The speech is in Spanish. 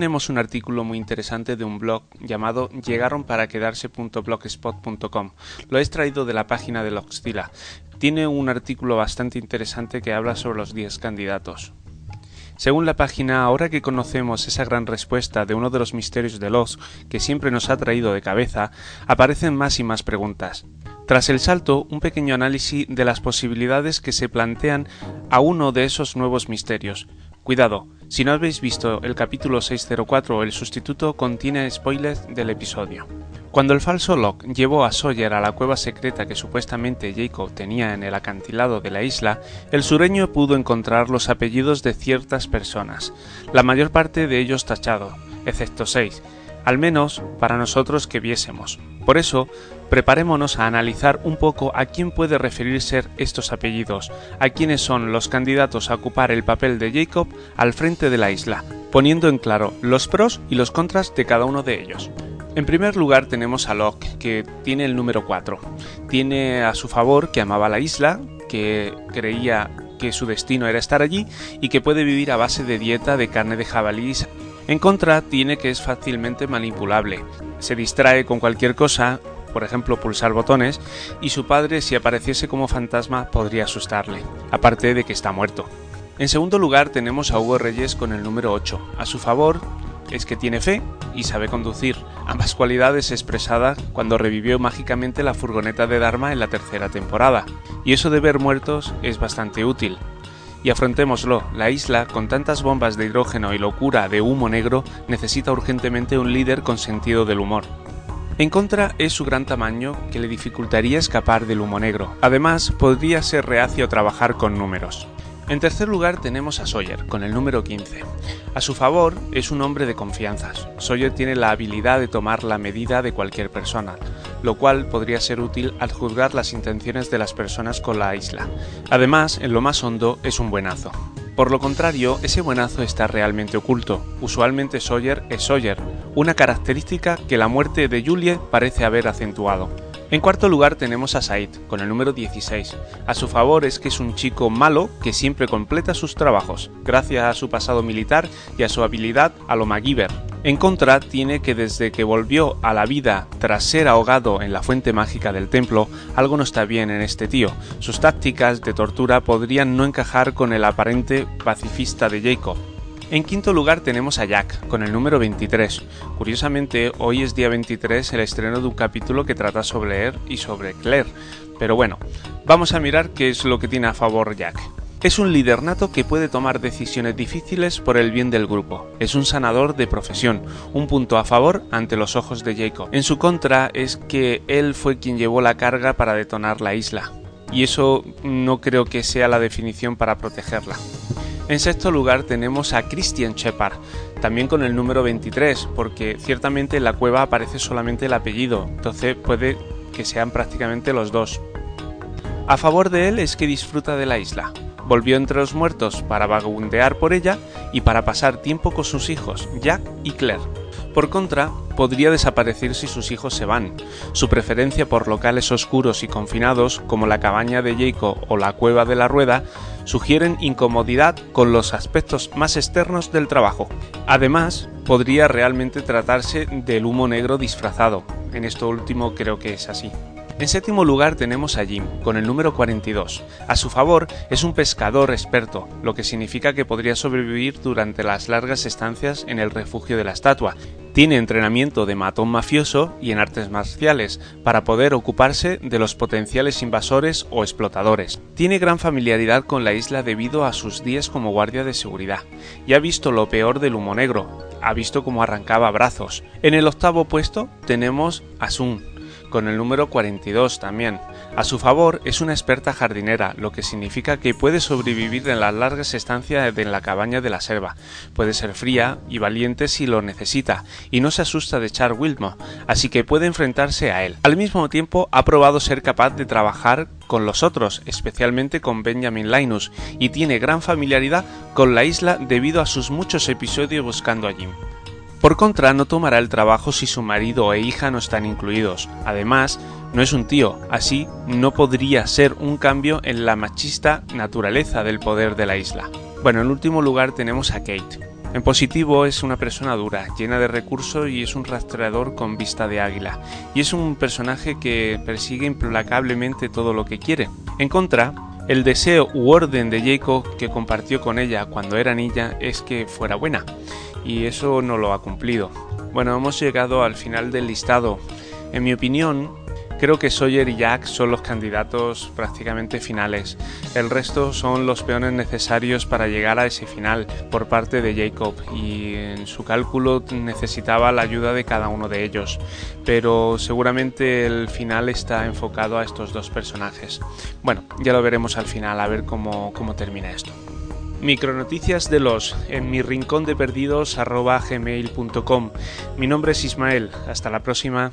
tenemos un artículo muy interesante de un blog llamado llegaron para quedarse.blogspot.com. Lo he extraído de la página de Loxtila. Tiene un artículo bastante interesante que habla sobre los 10 candidatos. Según la página, ahora que conocemos esa gran respuesta de uno de los misterios de los que siempre nos ha traído de cabeza, aparecen más y más preguntas. Tras el salto, un pequeño análisis de las posibilidades que se plantean a uno de esos nuevos misterios. Cuidado, si no habéis visto el capítulo 604, el sustituto contiene spoilers del episodio. Cuando el falso Locke llevó a Sawyer a la cueva secreta que supuestamente Jacob tenía en el acantilado de la isla, el sureño pudo encontrar los apellidos de ciertas personas, la mayor parte de ellos tachado, excepto seis, al menos para nosotros que viésemos. Por eso, preparémonos a analizar un poco a quién puede referirse estos apellidos, a quiénes son los candidatos a ocupar el papel de Jacob al frente de la isla, poniendo en claro los pros y los contras de cada uno de ellos. En primer lugar tenemos a Locke, que tiene el número 4. Tiene a su favor que amaba la isla, que creía que su destino era estar allí y que puede vivir a base de dieta de carne de jabalí. En contra, tiene que es fácilmente manipulable. Se distrae con cualquier cosa, por ejemplo pulsar botones, y su padre si apareciese como fantasma podría asustarle, aparte de que está muerto. En segundo lugar tenemos a Hugo Reyes con el número 8. A su favor es que tiene fe y sabe conducir, ambas cualidades expresadas cuando revivió mágicamente la furgoneta de Dharma en la tercera temporada, y eso de ver muertos es bastante útil. Y afrontémoslo, la isla, con tantas bombas de hidrógeno y locura de humo negro, necesita urgentemente un líder con sentido del humor. En contra es su gran tamaño que le dificultaría escapar del humo negro. Además, podría ser reacio a trabajar con números. En tercer lugar tenemos a Sawyer, con el número 15. A su favor, es un hombre de confianzas. Sawyer tiene la habilidad de tomar la medida de cualquier persona, lo cual podría ser útil al juzgar las intenciones de las personas con la isla. Además, en lo más hondo, es un buenazo. Por lo contrario, ese buenazo está realmente oculto. Usualmente Sawyer es Sawyer, una característica que la muerte de Julie parece haber acentuado. En cuarto lugar tenemos a Said, con el número 16. A su favor es que es un chico malo que siempre completa sus trabajos, gracias a su pasado militar y a su habilidad a lo MacGyver. En contra, tiene que desde que volvió a la vida tras ser ahogado en la fuente mágica del templo, algo no está bien en este tío. Sus tácticas de tortura podrían no encajar con el aparente pacifista de Jacob, en quinto lugar tenemos a Jack, con el número 23. Curiosamente, hoy es día 23 el estreno de un capítulo que trata sobre él y sobre Claire. Pero bueno, vamos a mirar qué es lo que tiene a favor Jack. Es un líder nato que puede tomar decisiones difíciles por el bien del grupo. Es un sanador de profesión, un punto a favor ante los ojos de Jacob. En su contra es que él fue quien llevó la carga para detonar la isla. Y eso no creo que sea la definición para protegerla. En sexto lugar tenemos a Christian Shepard, también con el número 23, porque ciertamente en la cueva aparece solamente el apellido, entonces puede que sean prácticamente los dos. A favor de él es que disfruta de la isla. Volvió entre los muertos para vagabundear por ella y para pasar tiempo con sus hijos, Jack y Claire. Por contra, podría desaparecer si sus hijos se van. Su preferencia por locales oscuros y confinados, como la cabaña de Jacob o la cueva de la rueda, sugieren incomodidad con los aspectos más externos del trabajo. Además, podría realmente tratarse del humo negro disfrazado. En esto último creo que es así. En séptimo lugar tenemos a Jim, con el número 42. A su favor, es un pescador experto, lo que significa que podría sobrevivir durante las largas estancias en el refugio de la estatua. Tiene entrenamiento de matón mafioso y en artes marciales para poder ocuparse de los potenciales invasores o explotadores. Tiene gran familiaridad con la isla debido a sus días como guardia de seguridad y ha visto lo peor del humo negro. Ha visto cómo arrancaba brazos. En el octavo puesto tenemos a Sun, con el número 42 también. A su favor es una experta jardinera, lo que significa que puede sobrevivir en las largas estancias en la cabaña de la selva. Puede ser fría y valiente si lo necesita, y no se asusta de echar Wilmo, así que puede enfrentarse a él. Al mismo tiempo ha probado ser capaz de trabajar con los otros, especialmente con Benjamin Linus, y tiene gran familiaridad con la isla debido a sus muchos episodios buscando a Jim. Por contra, no tomará el trabajo si su marido e hija no están incluidos. Además, no es un tío, así no podría ser un cambio en la machista naturaleza del poder de la isla. Bueno, en último lugar tenemos a Kate, En positivo es una persona dura, llena de recursos y es un rastreador con vista de águila. Y es un personaje que persigue implacablemente todo lo que quiere. En contra, el deseo u orden de Jacob que compartió con ella cuando era niña es que fuera buena. Y eso no lo ha cumplido. Bueno, hemos llegado al final del listado. En mi opinión, Creo que Sawyer y Jack son los candidatos prácticamente finales. El resto son los peones necesarios para llegar a ese final por parte de Jacob y en su cálculo necesitaba la ayuda de cada uno de ellos. Pero seguramente el final está enfocado a estos dos personajes. Bueno, ya lo veremos al final, a ver cómo, cómo termina esto. Micronoticias de los en mi rincón de perdidos Mi nombre es Ismael. Hasta la próxima.